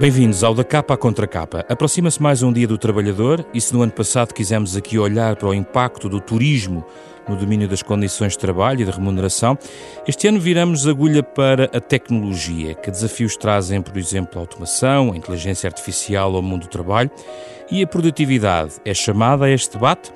Bem-vindos ao Da Capa à Contra Capa. Aproxima-se mais um Dia do Trabalhador e se no ano passado quisemos aqui olhar para o impacto do turismo no domínio das condições de trabalho e de remuneração, este ano viramos agulha para a tecnologia. Que desafios trazem, por exemplo, a automação, a inteligência artificial ao mundo do trabalho e a produtividade? É chamada a este debate?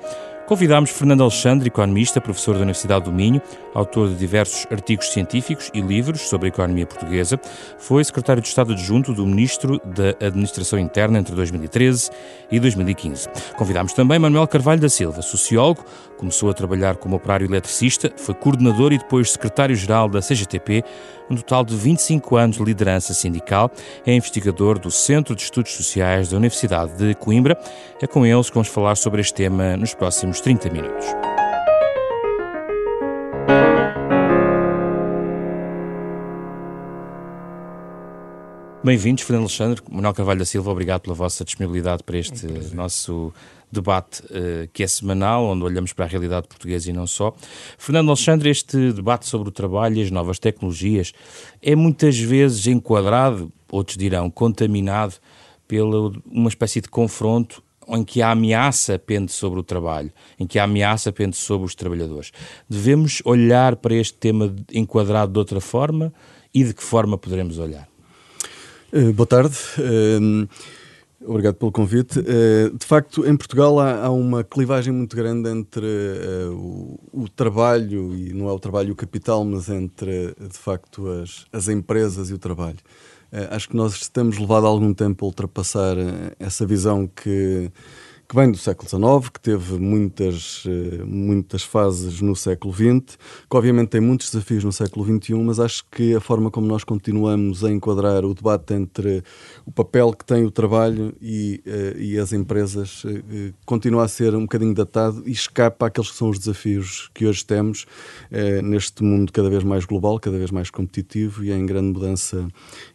Convidámos Fernando Alexandre, economista, professor da Universidade do Minho, autor de diversos artigos científicos e livros sobre a economia portuguesa. Foi secretário de Estado adjunto do Ministro da Administração Interna entre 2013 e 2015. Convidámos também Manuel Carvalho da Silva, sociólogo, começou a trabalhar como operário eletricista, foi coordenador e depois secretário-geral da CGTP, um total de 25 anos de liderança sindical, é investigador do Centro de Estudos Sociais da Universidade de Coimbra. É com eles que vamos falar sobre este tema nos próximos próximos 30 minutos. Bem-vindos, Fernando Alexandre, Manuel Carvalho da Silva, obrigado pela vossa disponibilidade para este é nosso debate uh, que é semanal, onde olhamos para a realidade portuguesa e não só. Fernando Alexandre, este debate sobre o trabalho e as novas tecnologias é muitas vezes enquadrado, outros dirão contaminado, pela uma espécie de confronto em que a ameaça pende sobre o trabalho, em que a ameaça pende sobre os trabalhadores. Devemos olhar para este tema enquadrado de outra forma e de que forma poderemos olhar? Uh, boa tarde. Uh, obrigado pelo convite. Uh, de facto, em Portugal há, uma clivagem muito grande entre o, trabalho, e não é o trabalho o capital, mas entre, de facto, as, as empresas e o trabalho. Eh, acho que nós estamos levado algum tempo a ultrapassar eh, essa visão que que vem do século XIX, que teve muitas, eh, muitas fases no século XX, que obviamente tem muitos desafios no século XXI, mas acho que a forma como nós continuamos a enquadrar o debate entre o papel que tem o trabalho e, eh, e as empresas eh, continua a ser um bocadinho datado e escapa àqueles que são os desafios que hoje temos neste mundo cada vez mais global, cada vez mais competitivo e em grande mudança,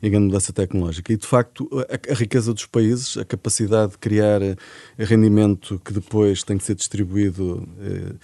em grande mudança tecnológica. E de facto, a, a riqueza dos países, a capacidade de criar rendimento que depois tem que ser distribuído eh,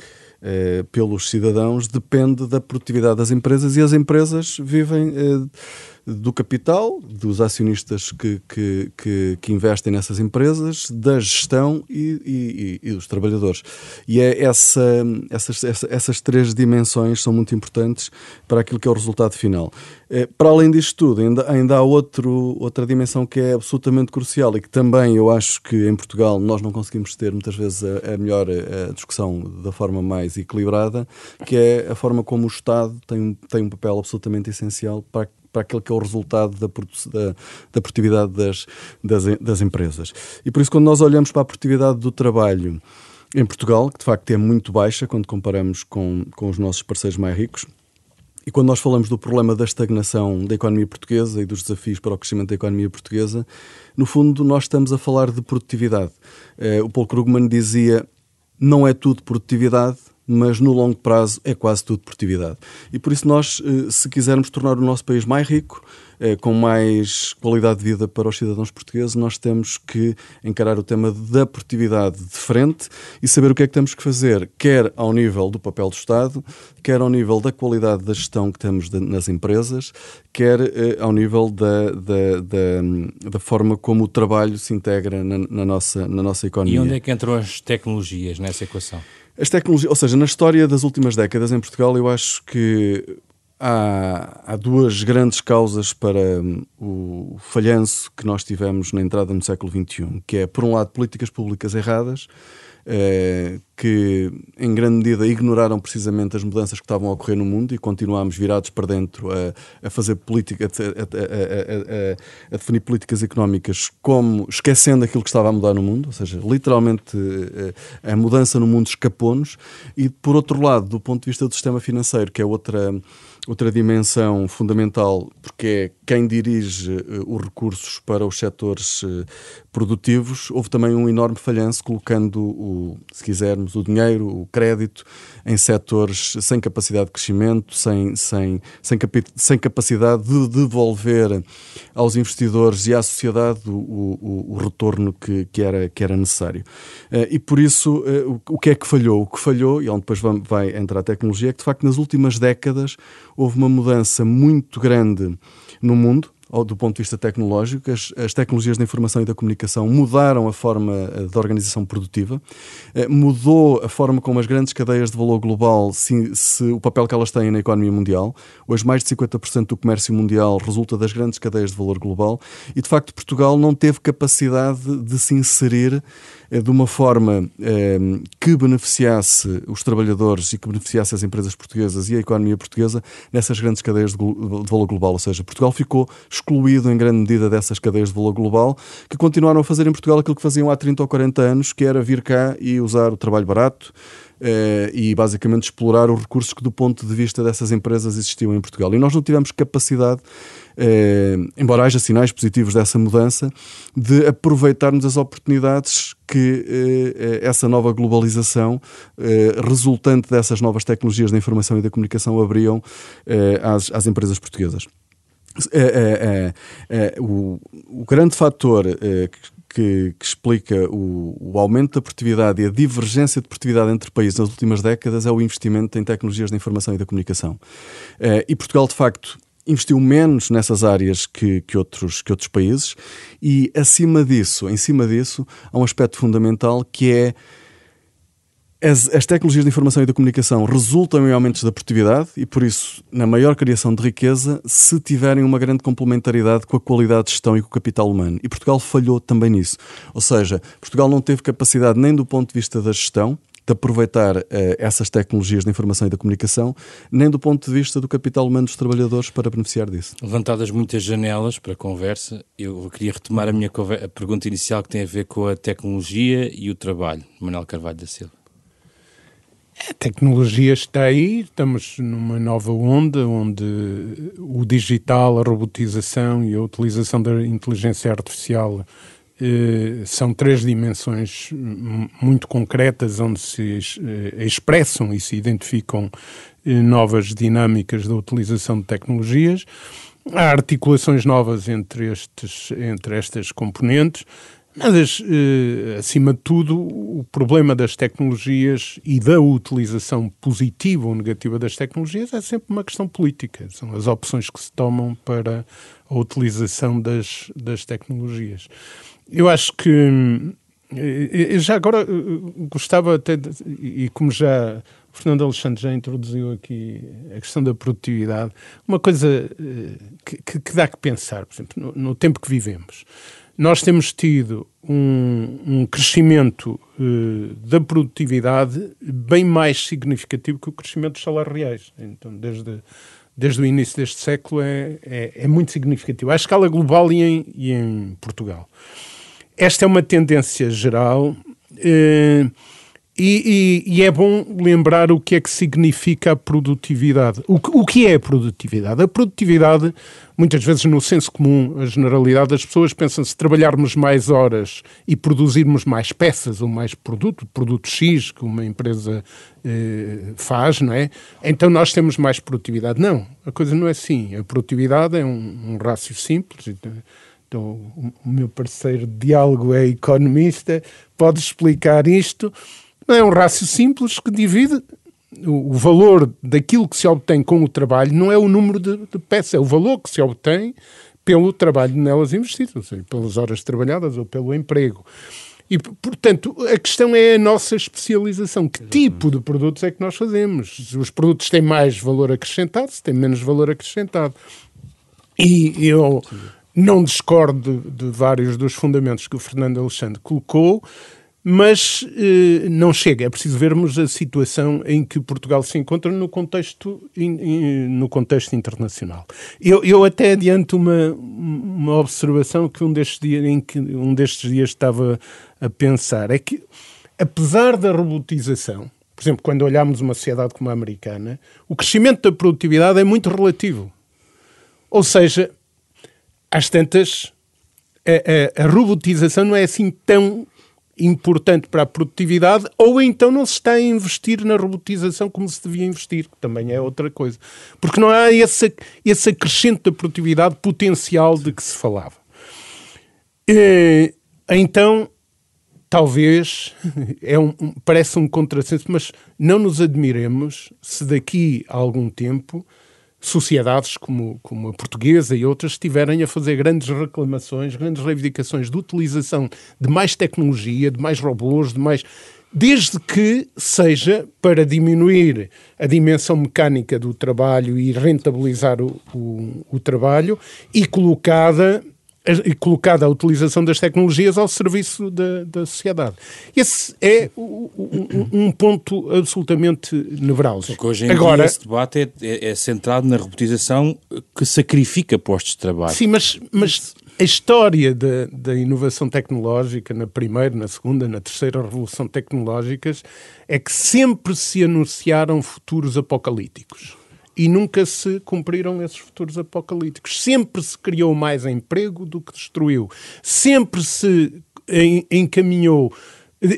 eh, pelos cidadãos depende da produtividade das empresas e as empresas vivem eh, do capital, dos acionistas que, que, que, que, investem nessas empresas, da gestão e, e, e dos trabalhadores. E é essa, essas, essas três dimensões são muito importantes para aquilo que é o resultado final. Eh, para além disto tudo, ainda, ainda há outro, outra dimensão que é absolutamente crucial e que também eu acho que em Portugal nós não conseguimos ter muitas vezes a, a melhor a eh, discussão da forma mais equilibrada, que é a forma como o Estado tem, tem um papel absolutamente essencial para para aquele que é o resultado da, da, da produtividade das, das, das empresas. E por isso, quando nós olhamos para a produtividade do trabalho em Portugal, que de facto é muito baixa quando comparamos com, com os nossos parceiros mais ricos, e quando nós falamos do problema da estagnação da economia portuguesa e dos desafios para o crescimento da economia portuguesa, no fundo nós estamos a falar de produtividade. Eh, o Paul Krugman dizia: não é tudo produtividade, mas no longo prazo é quase tudo produtividade. E por isso nós, eh, se quisermos tornar o nosso país mais rico, eh, com mais qualidade de vida para os cidadãos portugueses, nós temos que encarar o tema da produtividade de frente e saber o que é que temos que fazer, quer ao nível do papel do Estado, quer ao nível da qualidade da gestão que temos nas empresas, quer eh, ao nível da, da, da, da, forma como o trabalho se integra na, na, nossa, na nossa economia. E onde é que entram as tecnologias nessa equação? As tecnologias, ou seja, na história das últimas décadas em Portugal, eu acho que há, há duas grandes causas para hum, o falhanço que nós tivemos na entrada no século XXI, que é, por um lado, políticas públicas erradas, eh, que em grande medida ignoraram precisamente as mudanças que estavam a ocorrer no mundo e continuámos virados para dentro a, a fazer política, a, a, a, definir políticas económicas como esquecendo aquilo que estava a mudar no mundo, ou seja, literalmente eh, a mudança no mundo escapou-nos. E por outro lado, do ponto de vista do sistema financeiro, que é outra outra dimensão fundamental, porque é quem dirige uh, os recursos para os setores uh, produtivos, houve também um enorme falhanço colocando, o, se quisermos, o dinheiro, o crédito, em setores sem capacidade de crescimento, sem, sem, sem, sem capacidade de devolver aos investidores e à sociedade o, o, o retorno que, que, era, que era necessário. Uh, e por isso, o, que é que falhou? O que falhou, e onde depois vai entrar a tecnologia, é que de facto nas últimas décadas houve uma mudança muito grande no mundo do ponto de vista tecnológico. As, as, tecnologias da informação e da comunicação mudaram a forma eh, da organização produtiva, eh, mudou a forma como as grandes cadeias de valor global, se, se, o papel que elas têm na economia mundial. Hoje, mais de 50% do comércio mundial resulta das grandes cadeias de valor global e, de facto, Portugal não teve capacidade de se inserir de uma forma eh, que beneficiasse os trabalhadores e que beneficiasse as empresas portuguesas e a economia portuguesa nessas grandes cadeias de, de valor global. Ou seja, Portugal ficou excluído em grande medida dessas cadeias de valor global que continuaram a fazer em Portugal aquilo que faziam há 30 ou 40 anos, que era vir cá e usar o trabalho barato, eh, e basicamente explorar os recursos que, do ponto de vista dessas empresas, existiam em Portugal. E nós não tivemos capacidade, eh, embora haja sinais positivos dessa mudança, de aproveitarmos as oportunidades que eh, essa nova globalização, resultante dessas novas tecnologias da informação e da comunicação, abriam às, às empresas portuguesas. É, é, é, o, o, grande fator que, que explica o, o, aumento da produtividade e a divergência de produtividade entre países nas últimas décadas é o investimento em tecnologias da informação e da comunicação. Uh, e Portugal, de facto, investiu menos nessas áreas que, que, outros, que outros países e, acima disso, em cima disso, há um aspecto fundamental que é as, as, tecnologias de informação e da comunicação resultam em aumentos da produtividade e, por isso, na maior criação de riqueza, se tiverem uma grande complementaridade com a qualidade de gestão e com o capital humano. E Portugal falhou também nisso. Ou seja, Portugal não teve capacidade nem do ponto de vista da gestão, de aproveitar uh, essas tecnologias da informação e da comunicação, nem do ponto de vista do capital humano dos trabalhadores para beneficiar disso. Levantadas muitas janelas para a conversa, eu queria retomar a minha a pergunta inicial que tem a ver com a tecnologia e o trabalho. Manuel Carvalho da Silva. A tecnologia está aí, estamos numa nova onda onde o digital, a robotização e a utilização da inteligência artificial eh, são três dimensões muito concretas onde se eh, expressam e se identificam eh, novas dinâmicas da utilização de tecnologias. Há articulações novas entre, estes, entre estas componentes. Mas, eh, acima de tudo, o problema das tecnologias e da utilização positiva ou negativa das tecnologias é sempre uma questão política. São as opções que se tomam para a utilização das, das tecnologias. Eu acho que. Eh, já agora eh, gostava até, de, e como já o Fernando Alexandre já introduziu aqui a questão da produtividade, uma coisa que, que dá que pensar, por exemplo, no, no tempo que vivemos nós temos tido um, um crescimento uh, da produtividade bem mais significativo que o crescimento dos salários reais. Então, desde, desde o início deste século, é, é, é muito significativo, à escala global e em, e em, Portugal. Esta é uma tendência geral. Uh, e, e, e, é bom lembrar o que é que significa a produtividade. O, o que é a produtividade? A produtividade, muitas vezes no senso comum, a generalidade das pessoas pensam se trabalharmos mais horas e produzirmos mais peças ou mais produto, produto X que uma empresa eh, faz, não é? Então nós temos mais produtividade. Não, a coisa não é assim. A produtividade é um, um rácio simples. Então, então o meu parceiro de diálogo é economista, pode explicar isto é um rácio simples que divide o, valor daquilo que se obtém com o trabalho, não é o número de, de peças, é o valor que se obtém pelo trabalho nelas investido, ou seja, pelas horas trabalhadas ou pelo emprego. E, portanto, a questão é a nossa especialização. Que tipo de produtos é que nós fazemos? Se os produtos têm mais valor acrescentado, se têm menos valor acrescentado. E eu não discordo de, de vários dos fundamentos que o Fernando Alexandre colocou, mas eh, não chega. É preciso vermos a situação em que Portugal se encontra no contexto, in, in, no contexto internacional. Eu, eu até adianto uma, uma observação que um destes, dias, em que um destes dias estava a pensar, é que apesar da robotização, por exemplo, quando olhamos uma sociedade como a americana, o crescimento da produtividade é muito relativo. Ou seja, às tantas, a, a, a robotização não é assim tão importante para a produtividade, ou então não se está a investir na robotização como se devia investir, que também é outra coisa. Porque não há esse, esse acrescente da produtividade potencial de que se falava. E, então, talvez, é um, parece um contrassenso, mas não nos admiremos se daqui a algum tempo sociedades como, como a portuguesa e outras estiverem a fazer grandes reclamações, grandes reivindicações de utilização de mais tecnologia, de mais robôs, de mais desde que seja para diminuir a dimensão mecânica do trabalho e rentabilizar o, o, o trabalho e colocada e colocada a utilização das tecnologias ao serviço da, da sociedade. Esse é um, um ponto absolutamente nevrálgico. Hoje em Agora, dia esse debate é, é, é, centrado na robotização que sacrifica postos de trabalho. Sim, mas, mas a história da, da inovação tecnológica, na primeira, na segunda, na terceira revolução tecnológicas, é que sempre se anunciaram futuros apocalípticos e nunca se cumpriram esses futuros apocalípticos. Sempre se criou mais emprego do que destruiu. Sempre se encaminhou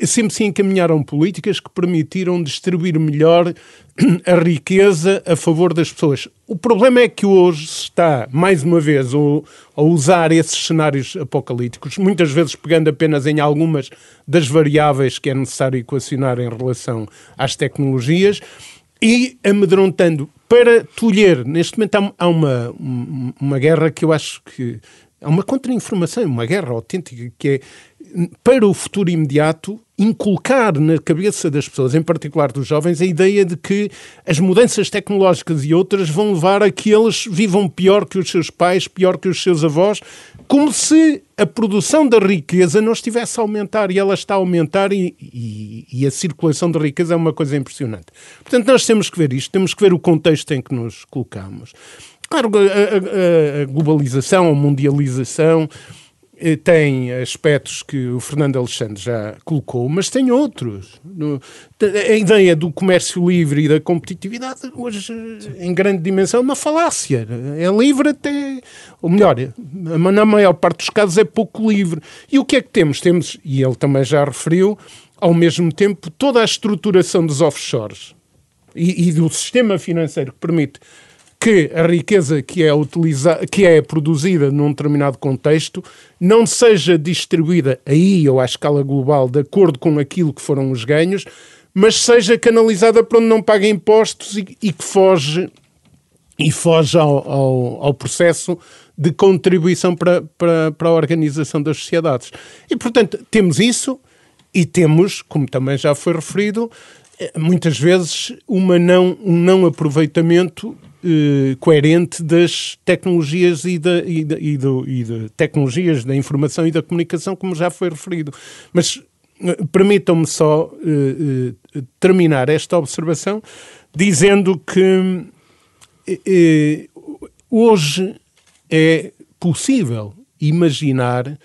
sempre se encaminharam políticas que permitiram distribuir melhor a riqueza a favor das pessoas. O problema é que hoje se está, mais uma vez, a, usar esses cenários apocalípticos, muitas vezes pegando apenas em algumas das variáveis que é necessário equacionar em relação às tecnologias e amedrontando para tolher. Neste momento há uma, uma guerra que eu acho que. Há uma contra-informação, uma guerra autêntica que é para o futuro imediato, inculcar na cabeça das pessoas, em particular dos jovens, a ideia de que as mudanças tecnológicas e outras vão levar a que eles vivam pior que os seus pais, pior que os seus avós, como se a produção da riqueza não estivesse a aumentar e ela está a aumentar e, e, e a circulação de riqueza é uma coisa impressionante. Portanto, nós temos que ver isto, temos que ver o contexto em que nos colocamos. Claro, a, a, a globalização, a mundialização, eh, tem aspectos que o Fernando Alexandre já colocou, mas tem outros. A ideia do comércio livre e da competitividade, hoje, em grande dimensão, é uma falácia. É livre até. Ou melhor, na maior parte dos casos é pouco livre. E o que é que temos? Temos, e ele também já referiu, ao mesmo tempo, toda a estruturação dos offshores e, e do sistema financeiro que permite que a riqueza que é, utiliza, que é produzida num determinado contexto não seja distribuída aí ou à escala global de acordo com aquilo que foram os ganhos, mas seja canalizada para onde não paga impostos e, e que foge e foge ao, ao, ao, processo de contribuição para, para, para a organização das sociedades. E, portanto, temos isso e temos, como também já foi referido, muitas vezes uma não, um não aproveitamento eh, coerente das tecnologias e, da, e, da, e, do, e de tecnologias da informação e da comunicação, como já foi referido. Mas eh, permitam-me só eh, terminar esta observação dizendo que hoje é possível imaginar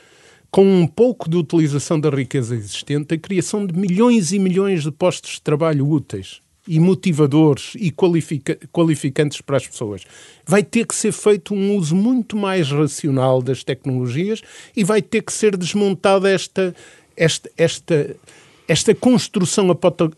com um pouco de utilização da riqueza existente, a criação de milhões e milhões de postos de trabalho úteis e motivadores e qualifica qualificantes para as pessoas. Vai ter que ser feito um uso muito mais racional das tecnologias e vai ter que ser desmontada esta, esta, esta esta construção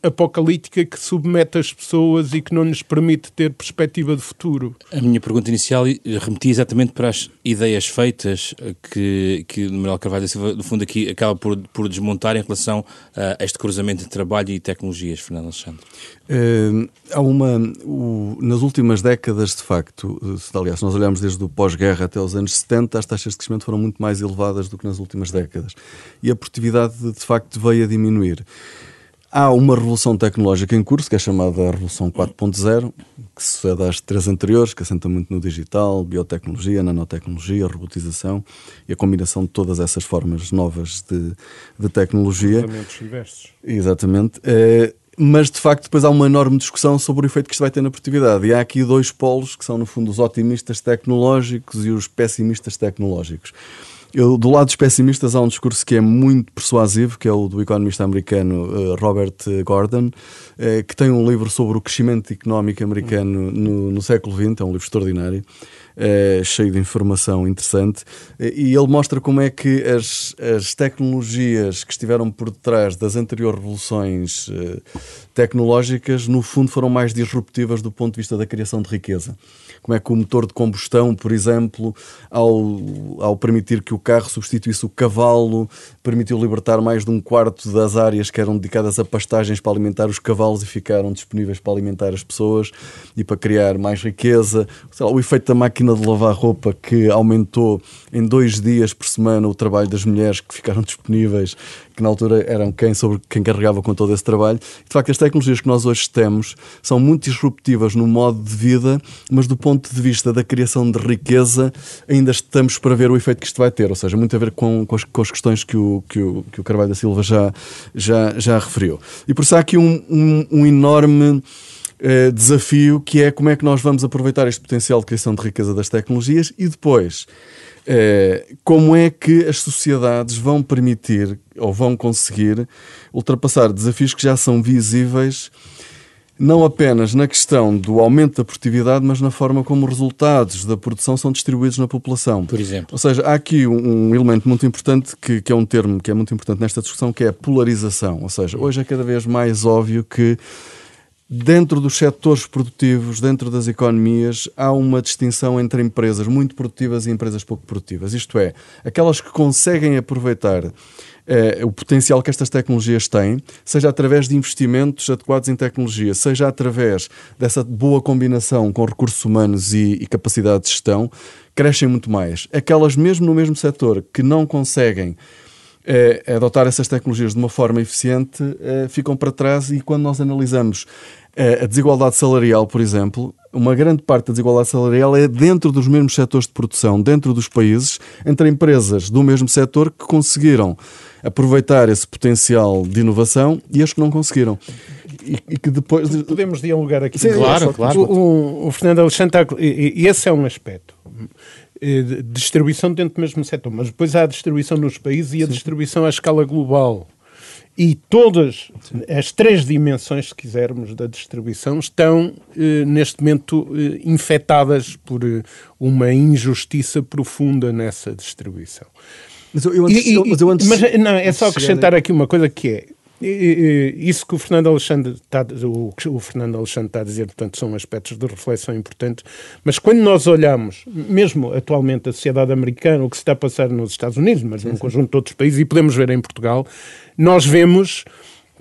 apocalíptica que submete as pessoas e que não lhes permite ter perspectiva de futuro. A minha pergunta inicial remetia exatamente para as ideias feitas que, que Manuel Carvalho da Silva, no fundo, aqui acaba por, por desmontar em relação a este cruzamento de trabalho e tecnologias, Fernando Alexandre. Uh, há uma. O, nas últimas décadas, de facto, se, aliás, nós olhamos desde o pós-guerra até os anos 70, as taxas de crescimento foram muito mais elevadas do que nas últimas décadas. E a produtividade, de facto, veio a diminuir. Há uma revolução tecnológica em curso, que é chamada Revolução 4.0, que sucede às três anteriores, que assenta muito no digital, biotecnologia, nanotecnologia, robotização e a combinação de todas essas formas novas de, de tecnologia. diversos. Exatamente. É, mas de facto depois há uma enorme discussão sobre o efeito que isto vai ter na produtividade. E há aqui dois polos que são, no fundo, os otimistas tecnológicos e os pessimistas tecnológicos. Eu, do lado dos pessimistas, há um discurso que é muito persuasivo, que é o do economista americano uh, Robert Gordon, uh, que tem um livro sobre o crescimento económico americano no, no século XX, é um livro extraordinário. Uh, cheio de informação interessante. E ele mostra como é que as, as tecnologias que estiveram por detrás das anteriores revoluções uh, tecnológicas, no fundo, foram mais disruptivas do ponto de vista da criação de riqueza. Como é que o motor de combustão, por exemplo, ao, ao permitir que o carro substituísse o cavalo, permitiu libertar mais de um quarto das áreas que eram dedicadas a pastagens para alimentar os cavalos e ficaram disponíveis para alimentar as pessoas e para criar mais riqueza. Lá, o efeito da máquina de lavar roupa que aumentou em dois dias por semana o trabalho das mulheres que ficaram disponíveis, que na altura eram quem, sobre quem carregava com todo esse trabalho. De facto, as tecnologias que nós hoje temos são muito disruptivas no modo de vida, mas do ponto de vista da criação de riqueza, ainda estamos para ver o efeito que isto vai ter, ou seja, muito a ver com, com, as, com as questões que o, que, o, que o Carvalho da Silva já, já, já referiu. E por isso há aqui um, um, um enorme uh, desafio que é como é que nós vamos aproveitar este potencial de criação de riqueza das tecnologias e depois uh, como é que as sociedades vão permitir ou vão conseguir ultrapassar desafios que já são visíveis não apenas na questão do aumento da produtividade, mas na forma como os resultados da produção são distribuídos na população. Por exemplo. Ou seja, há aqui um, um elemento muito importante, que, que, é um termo que é muito importante nesta discussão, que é a polarização. Ou seja, hoje é cada vez mais óbvio que dentro dos setores produtivos, dentro das economias, há uma distinção entre empresas muito produtivas e empresas pouco produtivas. Isto é, aquelas que conseguem aproveitar eh, o potencial que estas tecnologias têm, seja através de investimentos adequados em tecnologia, seja através dessa boa combinação com recursos humanos e, e capacidade de gestão, crescem muito mais. Aquelas, mesmo no mesmo setor, que não conseguem eh, adotar essas tecnologias de uma forma eficiente, eh, ficam para trás e quando nós analisamos a desigualdade salarial, por exemplo, uma grande parte da desigualdade salarial é dentro dos mesmos setores de produção, dentro dos países, entre empresas do mesmo setor que conseguiram aproveitar esse potencial de inovação e as que não conseguiram. E, e que depois. Podemos dialogar aqui. Sim, claro, claro. O, o, o Fernando Alexandre, e, esse é um aspecto. Eh, distribuição dentro do mesmo setor, mas depois há a distribuição nos países e a Sim. distribuição à escala global. E todas as três dimensões, se quisermos, da distribuição estão, eh, neste momento, eh, infectadas por uma injustiça profunda nessa distribuição. Mas eu, eu antes, e, mas, eu antes, mas não, é só acrescentar aqui uma coisa que é isso que o Fernando Alexandre está, o, o Fernando Alexandre está a dizer, portanto, são aspectos de reflexão importantes, mas quando nós olhamos, mesmo atualmente a sociedade americana, o que se está a passar nos Estados Unidos, mas num conjunto de outros países, e podemos ver em Portugal, nós vemos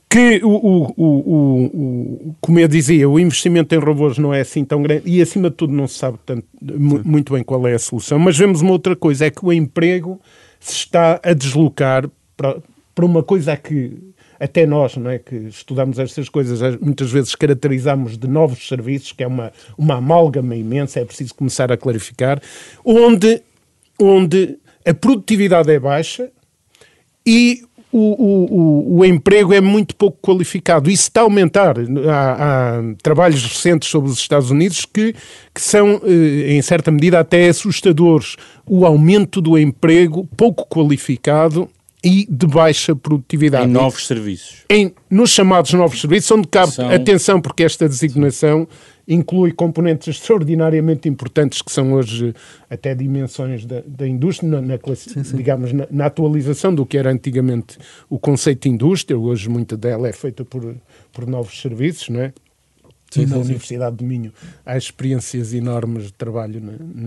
que o, o, o, o, como eu dizia, o investimento em robôs não é assim tão grande e acima de tudo não se sabe tanto, muito bem qual é a solução, mas vemos uma outra coisa, é que o emprego se está a deslocar para, para uma coisa que até nós, não é, que estudamos estas coisas, muitas vezes caracterizamos de novos serviços, que é uma, uma amálgama imensa, é preciso começar a clarificar, onde, onde a produtividade é baixa e o, o, o, emprego é muito pouco qualificado. Isso está a aumentar. Há, há trabalhos recentes sobre os Estados Unidos que, que são, eh, em certa medida, até assustadores. O aumento do emprego pouco qualificado e de baixa produtividade. Em novos serviços. Em, nos chamados novos serviços, onde cabe São... atenção, porque esta designação inclui componentes extraordinariamente importantes que são hoje até dimensões da, da indústria, na, na sim, sim. digamos, na, na, atualização do que era antigamente o conceito de indústria, hoje muita dela é feita por, por novos serviços, não é? Sim, na Universidade de Minho há experiências enormes de trabalho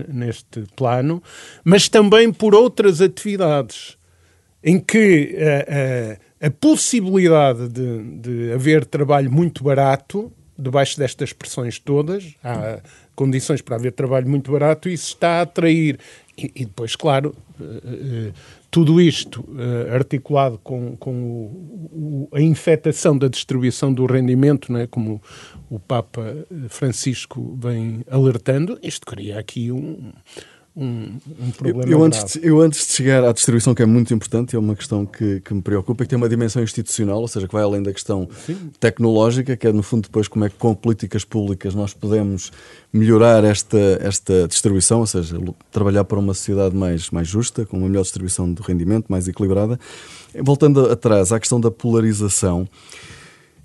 neste plano, mas também por outras atividades em que a, eh, a, eh, a possibilidade de, de, haver trabalho muito barato, debaixo destas pressões todas, há condições para haver trabalho muito barato, isso está a atrair. E, e depois, claro, uh, tudo isto articulado com, com o, o, a infectação da distribuição do rendimento, né, como o Papa Francisco vem alertando, isto cria aqui um um, um problema eu, eu antes, de, eu antes de chegar à distribuição, que é muito importante, é uma questão que, que me preocupa, que tem uma dimensão institucional, ou seja, que vai além da questão Sim. tecnológica, que é no fundo depois como é que com políticas públicas nós podemos melhorar esta, esta distribuição, ou seja, trabalhar para uma sociedade mais, mais justa, com uma melhor distribuição do rendimento, mais equilibrada. Voltando atrás à questão da polarização,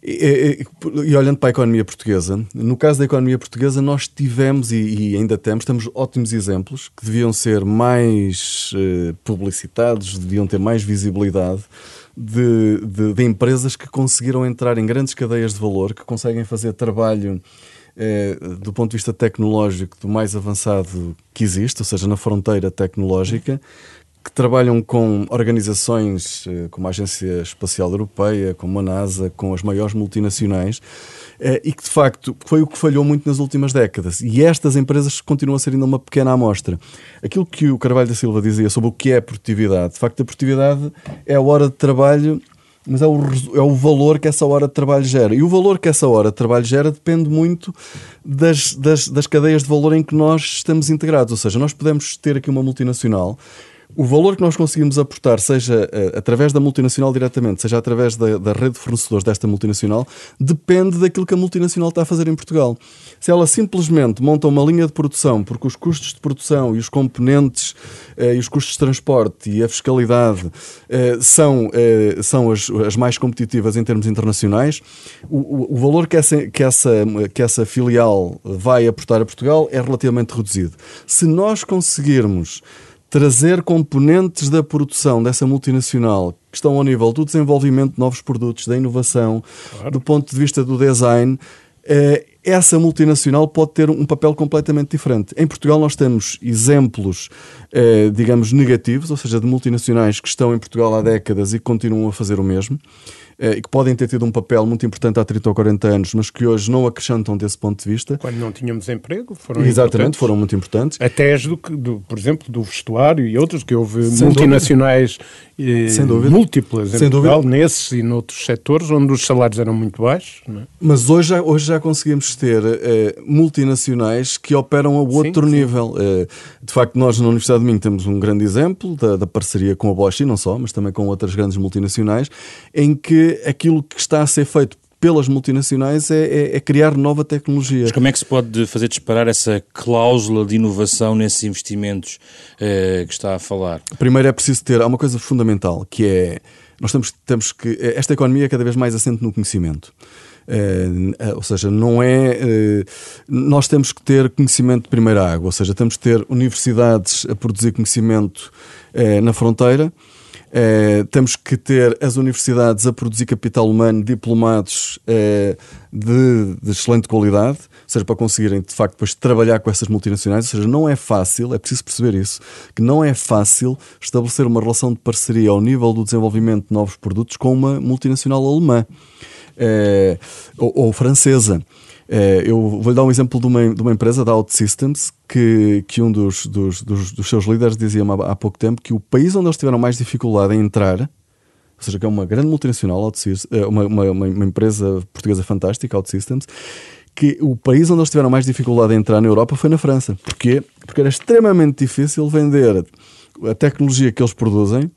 E, e, e, olhando para a economia portuguesa, no caso da economia portuguesa, nós tivemos e, e ainda temos, temos ótimos exemplos que deviam ser mais eh, publicitados, deviam ter mais visibilidade de, de, de, empresas que conseguiram entrar em grandes cadeias de valor, que conseguem fazer trabalho eh, do ponto de vista tecnológico do mais avançado que existe, ou seja, na fronteira tecnológica, que trabalham com organizações eh, como a Agência Espacial Europeia, como a NASA, com as maiores multinacionais, eh, e que de facto foi o que falhou muito nas últimas décadas. E estas empresas continuam a ser ainda uma pequena amostra. Aquilo que o Carvalho da Silva dizia sobre o que é produtividade, de facto, a produtividade é a hora de trabalho mas é o, é o valor que essa hora de trabalho gera. E o valor que essa hora de trabalho gera depende muito das, das, das cadeias de valor em que nós estamos integrados. Ou seja, nós podemos ter aqui uma multinacional o valor que nós conseguimos aportar, seja uh, através da multinacional diretamente, seja através da, da, rede de fornecedores desta multinacional, depende daquilo que a multinacional está a fazer em Portugal. Se ela simplesmente monta uma linha de produção, porque os custos de produção e os componentes uh, e os custos de transporte e a fiscalidade uh, são, são as, as, mais competitivas em termos internacionais, o, o, o valor que essa, que, essa, que essa filial vai aportar a Portugal é relativamente reduzido. Se nós conseguirmos trazer componentes da produção dessa multinacional que estão ao nível do desenvolvimento de novos produtos, da inovação, claro. do ponto de vista do design, eh, essa multinacional pode ter um papel completamente diferente. Em Portugal nós temos exemplos, eh, digamos, negativos, ou seja, de multinacionais que estão em Portugal há décadas e continuam a fazer o mesmo. Eh, e que podem ter tido um papel muito importante há 30 ou 40 anos, mas que hoje não acrescentam desse ponto de vista. Quando não tínhamos emprego, foram Exatamente, foram muito importantes. Até as do, do, por exemplo, do vestuário e outros, que houve Sem multinacionais eh, Sem dúvida. múltiplas Sem em Portugal, dúvida. nesses e noutros setores, onde os salários eram muito baixos. É? Mas hoje já, hoje já conseguimos ter eh, multinacionais que operam a outro sim, nível. Sim. Eh, de facto, nós na Universidade de Minho temos um grande exemplo da, da parceria com a Bosch, e não só, mas também com outras grandes multinacionais, em que aquilo que está a ser feito pelas multinacionais é, é, é, criar nova tecnologia. Mas como é que se pode fazer disparar essa cláusula de inovação nesses investimentos eh, que está a falar? Primeiro é preciso ter, há uma coisa fundamental, que é, nós temos, temos que, esta economia é cada vez mais assente no conhecimento. Eh, ou seja, não é. Eh, nós temos que ter conhecimento de primeira água, ou seja, temos que ter universidades a produzir conhecimento na fronteira Uh, temos que ter as universidades a produzir capital humano, diplomados uh, de, de, excelente qualidade, ou seja, para conseguirem de facto depois trabalhar com essas multinacionais. Ou seja, não é fácil, é preciso perceber isso, que não é fácil estabelecer uma relação de parceria ao nível do desenvolvimento de novos produtos com uma multinacional alemã uh, ou, ou francesa. É, eu vou-lhe dar um exemplo de uma, de uma empresa, da OutSystems, que, que um dos, dos, dos, dos seus líderes dizia há pouco tempo que o país onde eles tiveram mais dificuldade em entrar, ou seja, que é uma grande multinacional, é, uma, uma, uma empresa portuguesa fantástica, OutSystems, que o país onde eles tiveram mais dificuldade em entrar na Europa foi na França. Porquê? Porque era extremamente difícil vender a tecnologia que eles produzem eh,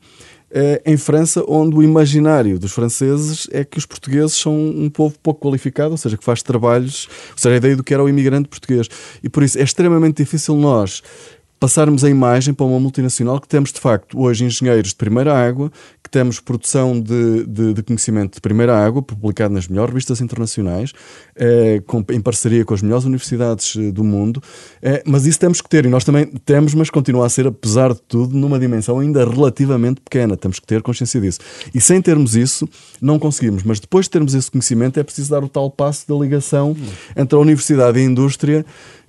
em França, onde o imaginário dos franceses é que os portugueses são um povo pouco qualificado, ou seja, que faz trabalhos, ou seja, a ideia do que era o imigrante português. E por isso é extremamente difícil nós passarmos a imagem para uma multinacional que temos de facto hoje engenheiros de primeira água, que temos produção de, de, de conhecimento de primeira água, publicado nas melhores revistas internacionais, eh, com, em parceria com as melhores universidades eh, do mundo, eh, mas isso temos que ter, e nós também temos, mas continua a ser, apesar de tudo, numa dimensão ainda relativamente pequena, temos que ter consciência disso. E sem termos isso, não conseguimos, mas depois de termos esse conhecimento, é preciso dar o tal passo da ligação entre a universidade e a indústria,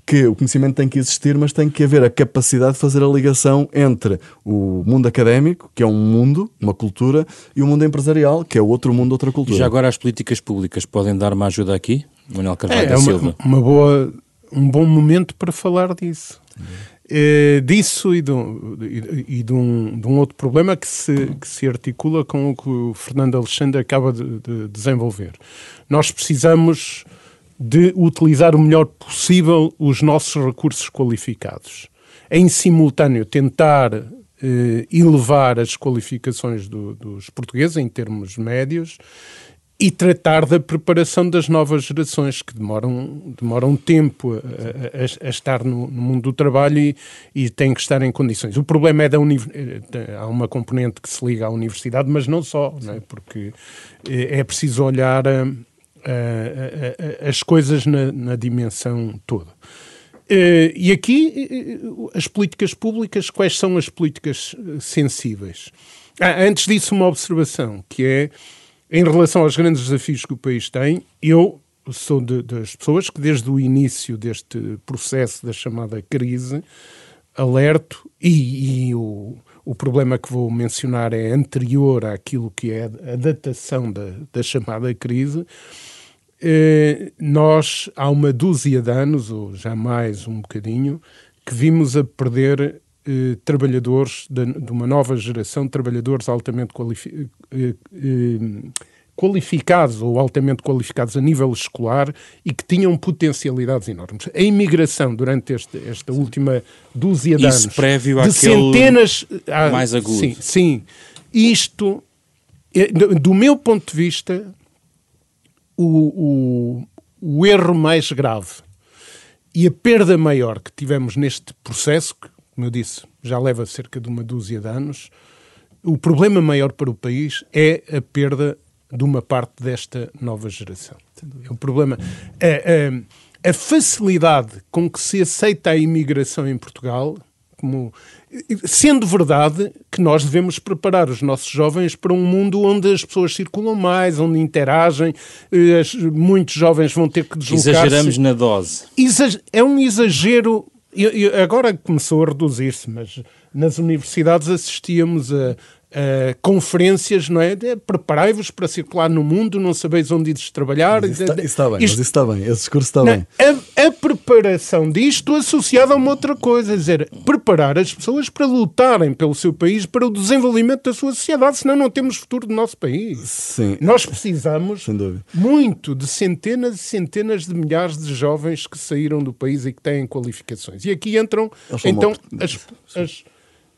que o conhecimento tem que existir, mas tem que haver a capacidade de fazer a ligação entre o mundo académico, que é um mundo, uma cultura, e o mundo empresarial, que é outro mundo, outra cultura. E já agora as políticas públicas podem dar uma ajuda aqui? Manuel Carvalho é, da é Silva. Uma, uma boa, um bom momento para falar disso. É, disso e, do, e, e de, um, de, um, outro problema que se, que se articula com o que o Fernando Alexandre acaba de, de desenvolver. Nós precisamos de utilizar o melhor possível os nossos recursos qualificados. Em simultâneo, tentar eh, elevar as qualificações do, dos portugueses em termos médios e tratar da preparação das novas gerações que demoram, demoram tempo a, a, a estar no, no, mundo do trabalho e, e, têm que estar em condições. O problema é da eh, há uma componente que se liga à universidade, mas não só, é? porque eh, é preciso olhar as coisas na, na dimensão toda. Uh, e aqui, uh, as políticas públicas, quais são as políticas sensíveis? Ah, antes disso, uma observação, que é, em relação aos grandes desafios que o país tem, eu sou de, das pessoas que, desde o início deste processo da chamada crise, alerto, e, e o, o problema que vou mencionar é anterior àquilo que é a datação da, da chamada crise, nós, há uma dúzia de anos, ou já mais um bocadinho, que vimos a perder eh, trabalhadores de, de, uma nova geração de trabalhadores altamente qualifi eh, eh, qualificados ou altamente qualificados a nível escolar e que tinham potencialidades enormes. A imigração durante este, esta última dúzia de Isso anos prévio de centenas ah, mais agudo. Sim, sim. Isto, é, do meu ponto de vista, o, o, o erro mais grave e a perda maior que tivemos neste processo, que, como eu disse, já leva cerca de uma dúzia de anos, o problema maior para o país é a perda de uma parte desta nova geração. É o problema. A, a, a facilidade com que se aceita a imigração em Portugal como sendo verdade que nós devemos preparar os nossos jovens para um mundo onde as pessoas circulam mais, onde interagem, muitos jovens vão ter que deslocar-se. Exageramos na dose. É um exagero. Agora começou a reduzir-se, mas nas universidades assistíamos a, Uh, conferências, não é? Preparai-vos para circular no mundo, não sabeis onde ides trabalhar. Isso está, isso está bem, isto, mas isso está bem, esse discurso está não, bem. A, a, preparação disto associada a uma outra coisa, é dizer, preparar as pessoas para lutarem pelo seu país, para o desenvolvimento da sua sociedade, senão não temos futuro do nosso país. Sim. Nós precisamos muito de centenas e centenas de milhares de jovens que saíram do país e que têm qualificações. E aqui entram, então, as, as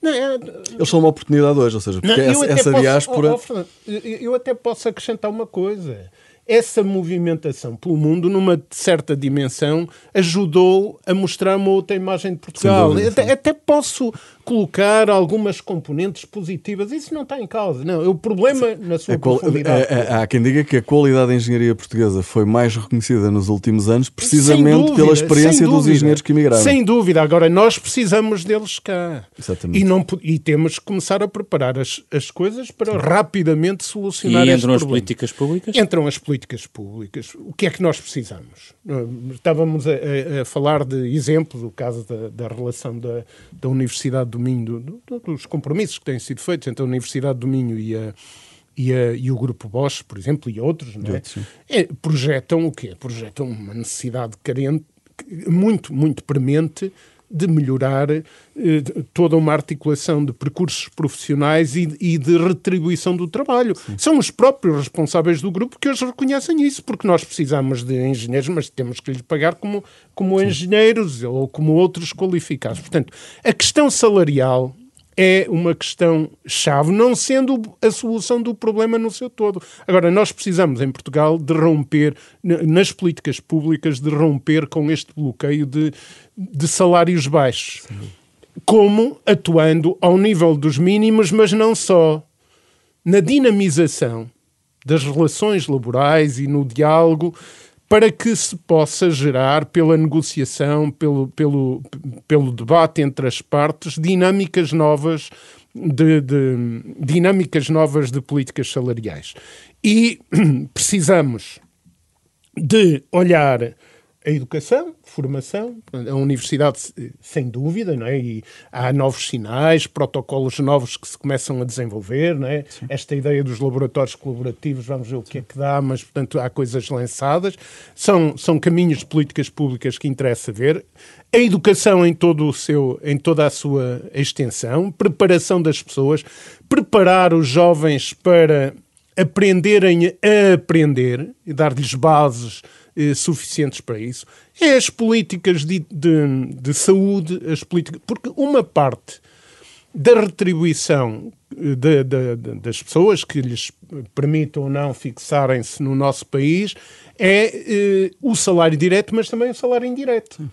não, é... Eles são uma oportunidade hoje, ou seja, porque não, essa, essa posso, diáspora. Oh, oh, eu até posso acrescentar uma coisa essa movimentação pelo mundo, numa certa dimensão, ajudou a mostrar uma outra imagem de Portugal. Dúvida, até, até, posso colocar algumas componentes positivas. Isso não está em causa. Não, o problema na sua profundidade. É, há quem diga que a qualidade da engenharia portuguesa foi mais reconhecida nos últimos anos, precisamente dúvida, pela experiência dos engenheiros que emigraram. Sem dúvida. Agora, nós precisamos deles cá. Exatamente. E, não, e temos que começar a preparar as, as coisas para Sim. rapidamente solucionar E entram as políticas públicas? Entram as políticas políticas públicas, o que é que nós precisamos? Estávamos a, a, a falar de exemplo do caso da, da relação da, da Universidade do Minho, do, do, dos compromissos que têm sido feitos entre a Universidade do Minho e, a, e, a, e o Grupo Bosch, por exemplo, e outros, não é? é? projetam o quê? Projetam uma necessidade carente, muito, muito premente de melhorar eh, toda uma articulação de percursos profissionais e, e de retribuição do trabalho. Sim. São os próprios responsáveis do grupo que hoje reconhecem isso, porque nós precisamos de engenheiros, mas temos que lhes pagar como, como engenheiros ou como outros qualificados. Portanto, a questão salarial é uma questão chave, não sendo a solução do problema no seu todo. Agora, nós precisamos em Portugal de romper, nas políticas públicas, de romper com este bloqueio de, de salários baixos. Sim. Como atuando ao nível dos mínimos, mas não só. Na dinamização das relações laborais e no diálogo para que se possa gerar, pela negociação, pelo, pelo, pelo debate entre as partes, dinâmicas novas de, de, dinâmicas novas de políticas salariais. E precisamos de olhar a educação, formação, a universidade, sem dúvida, não é? E há novos sinais, protocolos novos que se começam a desenvolver, não é? Esta ideia dos laboratórios colaborativos, vamos ver o que Sim. é que dá, mas, portanto, há coisas lançadas. São, são caminhos de políticas públicas que interessa ver. A educação em, todo o seu, em toda a sua extensão, preparação das pessoas, preparar os jovens para aprenderem a aprender e dar-lhes bases eh, suficientes para isso. É as políticas de, de, de saúde, as políticas. Porque uma parte da retribuição de, de, de, das pessoas que lhes permitam ou não fixarem-se no nosso país é eh, o salário direto, mas também o salário indireto.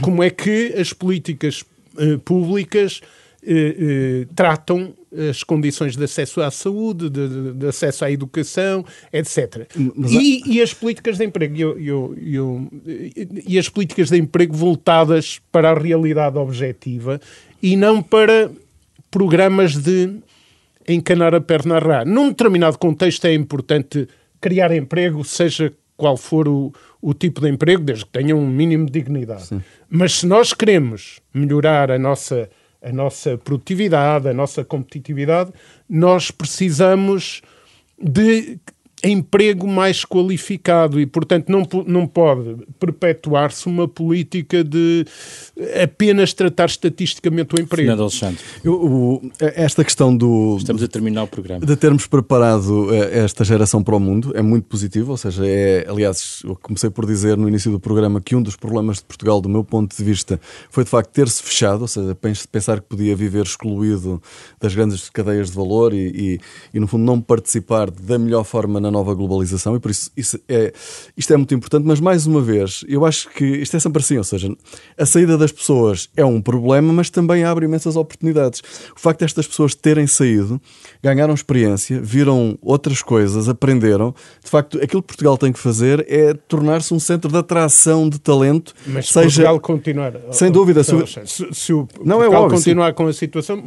Como é que as políticas eh, públicas eh, tratam as condições de acesso à saúde, de, de, acesso à educação, etc. E, e, as políticas de emprego eu, eu, eu, e as políticas de emprego voltadas para a realidade objetiva e não para programas de encanar a perna a rá. Num determinado contexto é importante criar emprego, seja qual for o, o tipo de emprego, desde que tenha um mínimo de dignidade. Sim. Mas se nós queremos melhorar a nossa, a nossa produtividade, a nossa competitividade, nós precisamos de emprego mais qualificado e, portanto, não, não pode perpetuar-se uma política de apenas tratar estatisticamente o emprego. Fernando Alexandre. Eu, o, esta questão do... Estamos a terminar o programa. De termos preparado eh, esta geração para o mundo é muito positivo, ou seja, é, aliás, eu comecei por dizer no início do programa que um dos problemas de Portugal, do meu ponto de vista, foi de facto ter-se fechado, ou seja, pensar que podia viver excluído das grandes cadeias de valor e, e, e no fundo, não participar da melhor forma na nova globalização e por isso, isso é, isto é muito importante, mas mais uma vez, eu acho que isto é sempre assim, ou seja, a saída das pessoas é um problema, mas também abre imensas oportunidades. O facto destas pessoas terem saído, ganharam experiência, viram outras coisas, aprenderam. De facto, aquilo que Portugal tem que fazer é tornar-se um centro de atração de talento. Mas se seja, Portugal continuar... Sem dúvida. Se, se, se o não é Portugal é óbvio, continuar sim. com a situação,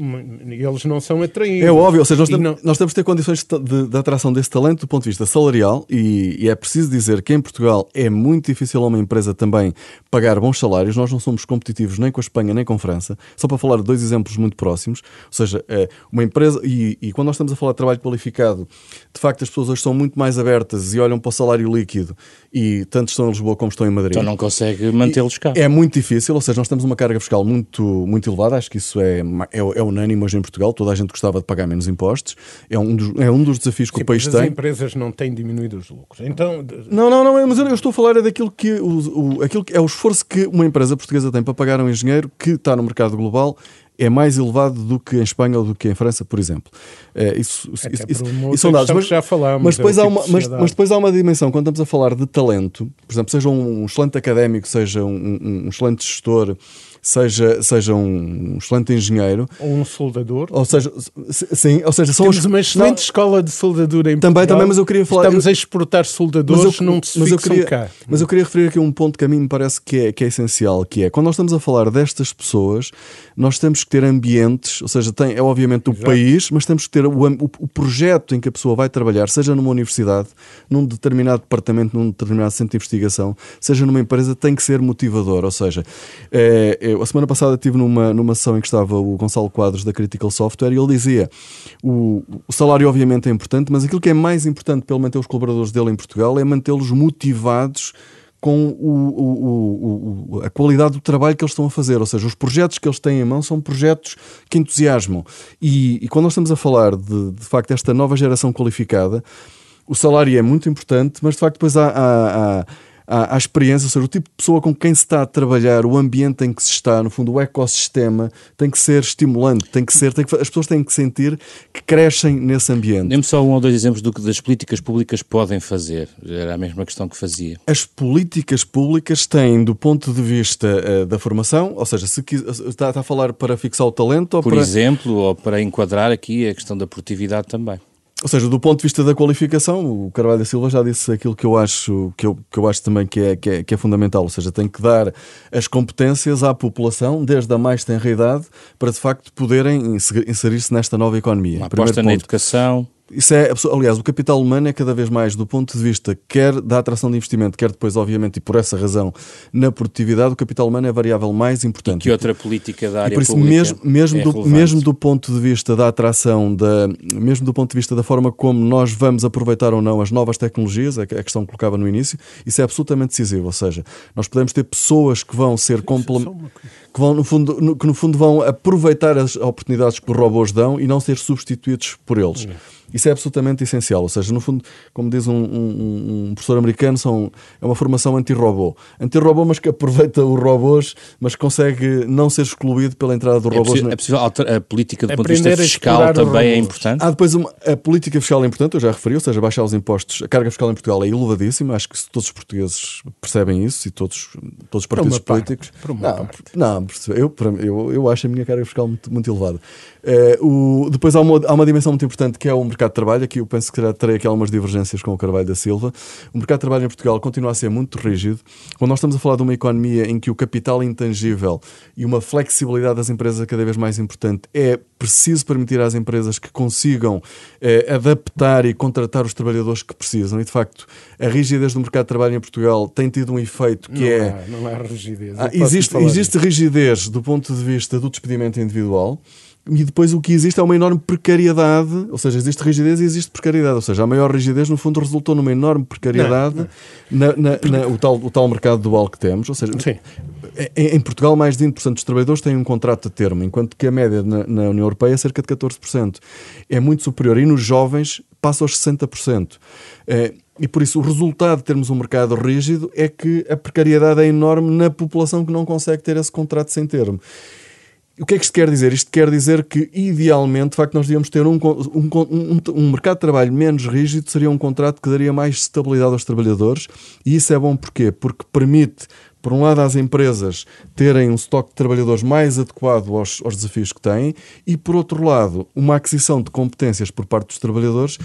eles não são atraídos. É óbvio, ou seja, nós, temos, não... nós temos de ter condições de, de, de atração desse talento do ponto de vista salarial salarial, e, e, é preciso dizer que em Portugal é muito difícil a uma empresa também pagar bons salários. Nós não somos competitivos nem com a Espanha nem com a França. Só para falar de dois exemplos muito próximos. Ou seja, é uma empresa, e, e quando nós estamos a falar de trabalho qualificado, de facto as pessoas hoje são muito mais abertas e olham para o salário líquido, e tanto estão em Lisboa como estão em Madrid. Então não consegue mantê-los cá. É muito difícil, ou seja, nós temos uma carga fiscal muito, muito elevada, acho que isso é, é, é unânime hoje em Portugal, toda a gente gostava de pagar menos impostos, é um dos, é um dos desafios que Sim, o país tem. As empresas não têm diminuído os lucros. Então... Não, não, não, mas eu estou a falar é daquilo que, o, o, aquilo que é o esforço que uma empresa portuguesa tem para pagar um engenheiro que está no mercado global é mais elevado do que em Espanha ou do que em França, por exemplo. É, isso, isso, isso, isso são dados. Mas, já falámos, mas, depois é há tipo uma, mas, mas, depois há uma dimensão, quando estamos a falar de talento, por exemplo, seja um excelente académico, seja um, um, um excelente gestor, seja, seja um excelente engenheiro. Ou um soldador. Ou seja, sim, ou seja, são Temos os... uma excelente escola de soldadura em também, Portugal. Também, mas eu queria falar... Estamos a exportar soldadores, mas eu, não se mas eu queria, cá. Mas eu queria referir aqui um ponto que a mim me parece que é, que é essencial, que é, quando nós estamos a falar destas pessoas, nós temos que ter ambientes, ou seja, tem, é obviamente o Exato. país, mas temos que ter o, o, o projeto em que a pessoa vai trabalhar, seja numa universidade, num determinado departamento, num determinado centro de investigação, seja numa empresa, tem que ser motivador. Ou seja, é, eu, a semana passada estive numa, numa sessão em que estava o Gonçalo Quadros da Critical Software e ele dizia o, o salário obviamente é importante, mas aquilo que é mais importante para ele manter os colaboradores dele em Portugal é mantê-los motivados com o, o, o, a qualidade do trabalho que eles estão a fazer. Ou seja, os projetos que eles têm em mão são projetos que entusiasmam. E, e quando nós estamos a falar de, de facto, esta nova geração qualificada, o salário é muito importante, mas de facto depois há, há, há à, à, experiência, ou seja, o tipo de pessoa com quem se está a trabalhar, o ambiente em que se está, no fundo, o ecossistema tem que ser estimulante, tem que ser, tem que, as pessoas têm que sentir que crescem nesse ambiente. Dê-me só um ou dois exemplos do que das políticas públicas podem fazer. Era a mesma questão que fazia. As políticas públicas têm, do ponto de vista uh, da formação, ou seja, se está, está, a falar para fixar o talento ou Por para... exemplo, ou para enquadrar aqui a questão da produtividade também. Ou seja, do ponto de vista da qualificação, o Carvalho da Silva já disse aquilo que eu acho, que eu, que eu acho também que é, que, é, que é fundamental. Ou seja, tem que dar as competências à população, desde a mais tenra idade, para de facto poderem inserir-se nesta nova economia. Uma aposta na educação. Isso é, aliás, o capital humano é cada vez mais, do ponto de vista quer da atração de investimento, quer depois, obviamente, e por essa razão, na produtividade, o capital humano é a variável mais importante. E que outra política da área e por isso, pública mesmo, mesmo, é do, mesmo do ponto de vista da atração, da, mesmo do ponto de vista da forma como nós vamos aproveitar ou não as novas tecnologias, a questão que colocava no início, isso é absolutamente decisivo. Ou seja, nós podemos ter pessoas que vão ser complementares que vão no fundo no, que no fundo vão aproveitar as oportunidades que os robôs dão e não ser substituídos por eles. Isso é absolutamente essencial. Ou seja, no fundo, como diz um, um, um professor americano, são, é uma formação anti-robô. Anti-robô, mas que aproveita os robôs, mas consegue não ser excluído pela entrada dos é robôs. Possível, é possível a política do ponto de vista fiscal também é importante? Há depois uma, a política fiscal é importante, eu já referi, ou seja, baixar os impostos. A carga fiscal em Portugal é elevadíssima, acho que todos os portugueses percebem isso e todos, todos os partidos políticos. Parte, não, não, de perceber. Eu, eu, eu acho a minha carga fiscal muito, muito elevada. Uh, o, depois há uma, há uma dimensão muito importante que é o mercado de trabalho. Aqui eu penso que terei aqui algumas divergências com o Carvalho da Silva. O mercado de trabalho em Portugal continua a ser muito rígido. Quando nós estamos a falar de uma economia em que o capital intangível e uma flexibilidade das empresas é cada vez mais importante, é preciso permitir às empresas que consigam uh, adaptar e contratar os trabalhadores que precisam. E de facto, a rigidez do mercado de trabalho em Portugal tem tido um efeito que não é. Há, não há rigidez. Ah, existe, existe rigidez do ponto de vista do despedimento individual. E depois o que existe é uma enorme precariedade, ou seja, existe rigidez e existe precariedade. Ou seja, a maior rigidez, no fundo, resultou numa enorme precariedade não, não. Na, na, na, o, tal, o tal mercado dual que temos. Ou seja. Em, em, Portugal, mais de 20% dos trabalhadores têm um contrato a termo, enquanto que a média na, na, União Europeia é cerca de 14%. É muito superior. E nos jovens passa aos 60%. É, e por isso o resultado de termos um mercado rígido é que a precariedade é enorme na população que não consegue ter esse contrato sem termo. O que é que isto quer dizer? Isto quer dizer que, idealmente, de facto, nós devíamos ter um, um, um, um, mercado de trabalho menos rígido, seria um contrato que daria mais estabilidade aos trabalhadores, e isso é bom porquê? Porque permite por um lado, às empresas terem um estoque de trabalhadores mais adequado aos, aos, desafios que têm, e por outro lado, uma aquisição de competências por parte dos trabalhadores,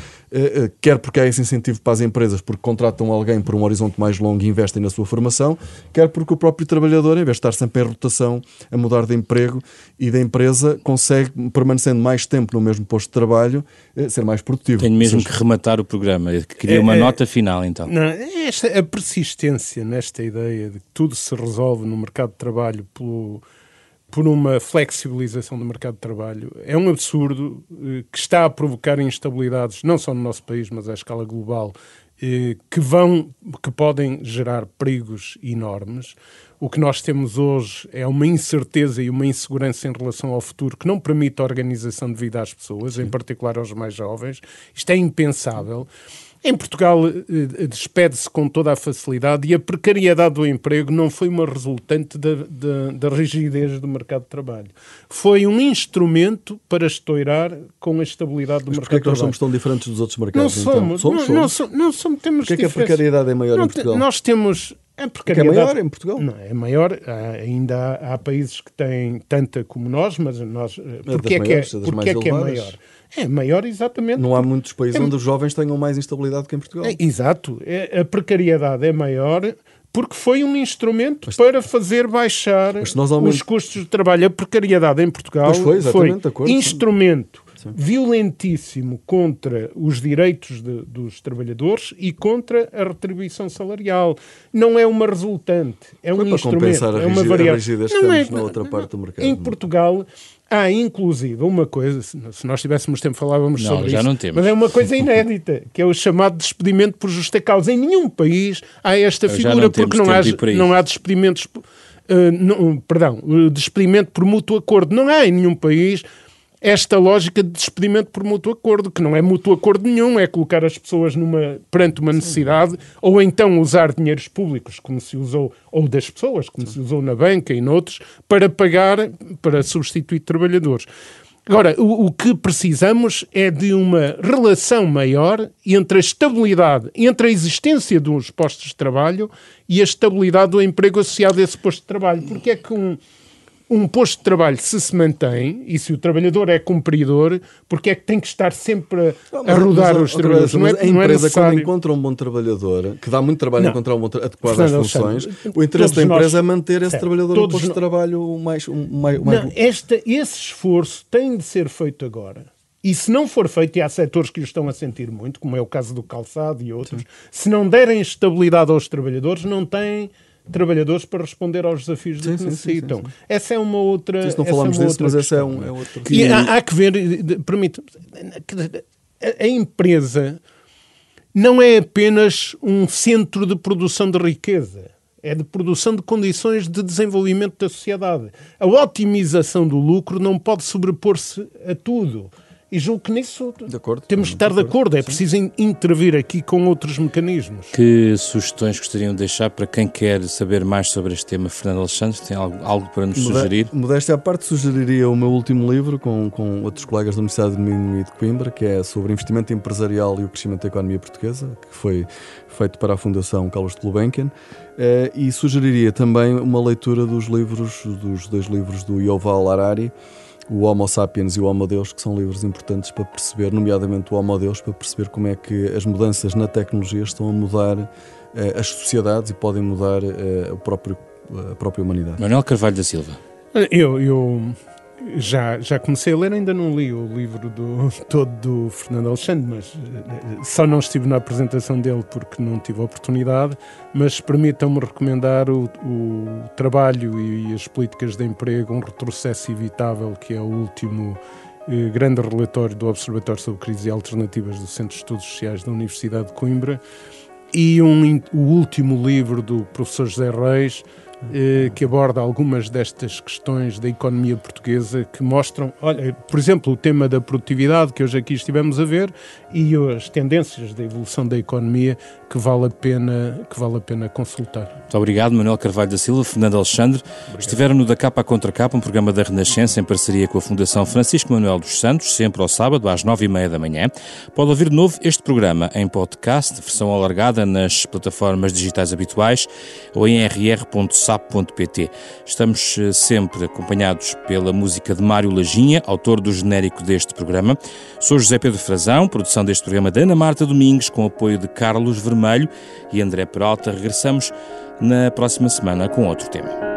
quer porque há esse incentivo para as empresas, porque contratam alguém por um horizonte mais longo e investem na sua formação, quer porque o próprio trabalhador, em vez de estar sempre em rotação a mudar de emprego e da empresa, consegue, permanecendo mais tempo no mesmo posto de trabalho, eh, ser mais produtivo. Tenho mesmo seja... que rematar o programa. Eu queria é, uma é, nota final, então. Não, esta, a persistência nesta ideia de que tudo tudo se resolve no mercado de trabalho pelo, por uma flexibilização do mercado de trabalho é um absurdo eh, que está a provocar instabilidades, não só no nosso país, mas à escala global, eh, que vão, que podem gerar perigos enormes. O que nós temos hoje é uma incerteza e uma insegurança em relação ao futuro que não permite a organização de vida às pessoas, Sim. em particular aos mais jovens. Isto é impensável. Em Portugal, eh, eh, despede-se com toda a facilidade e a precariedade do emprego não foi uma resultante da, da, da, rigidez do mercado de trabalho. Foi um instrumento para estourar com a estabilidade do Mas mercado de trabalho. Porquê é que nós somos tão diferentes dos outros mercados? Não somos. Então? somos, não, somos. Não, não somos temos porquê é que a precariedade é maior em Portugal? Nós temos... A precariedade... é maior em Portugal? Não, é maior. Há, ainda há, há, países que têm tanta como nós, mas nós... Eh, é porquê é, que é, porquê é, que é maior? É maior, exatamente. Não há muitos países é... onde os jovens tenham mais instabilidade que em Portugal. É, exato. É, a precariedade é maior porque foi um instrumento mas, para fazer baixar os custos de trabalho. A precariedade em Portugal foi, foi acordo, instrumento sim. violentíssimo contra os direitos de, dos trabalhadores e contra a retribuição salarial. Não é uma resultante, é foi um instrumento, é uma variável. Não é, na outra parte do mercado. Em Portugal Há, inclusive, uma coisa, se nós tivéssemos tempo falávamos não, sobre já isso, não temos. mas é uma coisa inédita, que é o chamado despedimento por justa causa. Em nenhum país há esta eu figura, porque não há, não há despedimentos, uh, não, perdão, despedimento por mútuo acordo. Não há em nenhum país esta lógica de despedimento por mútuo acordo, que não é mútuo acordo nenhum, é colocar as pessoas numa, perante uma necessidade, Sim. ou então usar dinheiros públicos, como se usou, ou das pessoas, como Sim. se usou na banca e noutros, para pagar, para substituir trabalhadores. Agora, o, o, que precisamos é de uma relação maior entre a estabilidade, entre a existência dos postos de trabalho e a estabilidade do emprego associado a esse posto de trabalho. Porque é que um um posto de trabalho se se mantém e se o trabalhador é cumpridor, porque é que tem que estar sempre a, a rodar mas, os trabalhadores? Não é, a empresa, é quando encontra um bom trabalhador, que dá muito trabalho não. encontrar um bom adequado às funções, o interesse da empresa nós, é manter esse é, trabalhador no posto de trabalho mais. Um, mais, mais... Não, esta, esse esforço tem de ser feito agora. E se não for feito, e há setores que o estão a sentir muito, como é o caso do calçado e outros, Sim. se não derem estabilidade aos trabalhadores, não têm trabalhadores para responder aos desafios sim, que sim, necessitam. Sim, essa é uma outra. não é falamos é disso, mas essa é, um, é outra. E há, há que ver, permite a, a empresa não é apenas um centro de produção de riqueza é de produção de condições de desenvolvimento da sociedade. A otimização do lucro não pode sobrepor-se a tudo. E julgo que nisso acordo, temos de estar de acordo. É preciso intervir aqui com outros mecanismos. Que sugestões gostariam de deixar para quem quer saber mais sobre este tema, Fernando Alexandre? Tem algo, algo para nos sugerir? Modéstia à parte, sugeriria o meu último livro com, com outros colegas da Universidade de Minho e de Coimbra, que é sobre investimento empresarial e o crescimento da economia portuguesa, que foi feito para a Fundação Carlos de Gulbenkian. Eh, e sugeriria também uma leitura dos livros, dos dois livros do Yoval Harari, o Homo Sapiens e o Homo Deus, que são livros importantes para perceber, nomeadamente o Homo Deus, para perceber como é que as mudanças na tecnologia estão a mudar eh, as sociedades e podem mudar eh, o próprio, a própria humanidade. Manuel Carvalho da Silva. Eu, eu já, já comecei a ler, ainda não li o livro do, todo do Fernando Alexandre, mas eh, só não estive na apresentação dele porque não tive a oportunidade. Mas permitam-me recomendar o, o trabalho e as políticas de emprego, um retrocesso evitável, que é o último eh, grande relatório do Observatório sobre Crises e Alternativas do Centro de Estudos Sociais da Universidade de Coimbra, e um, o último livro do professor José Reis eh, que aborda algumas destas questões da economia portuguesa que mostram, olha, por exemplo, o tema da produtividade que hoje aqui estivemos a ver e as tendências da evolução da economia que vale a pena, que vale a pena consultar. Muito obrigado, Manuel Carvalho da Silva, Fernando Alexandre. Obrigado. Estiveram no Da Capa à Contra Capa, um programa da Renascença em parceria com a Fundação Francisco Manuel dos Santos, sempre ao sábado às nove e meia da manhã. Pode ouvir de novo este programa em podcast, versão alargada nas plataformas digitais habituais ou em rr.com sap.pt. Estamos eh, sempre acompanhados pela música de Mário Lajinha, autor do genérico deste programa. Sou José Pedro Frazão, produção deste programa da Ana Marta Domingues, com apoio de Carlos Vermelho e André Peralta. Regressamos na próxima semana com outro tema.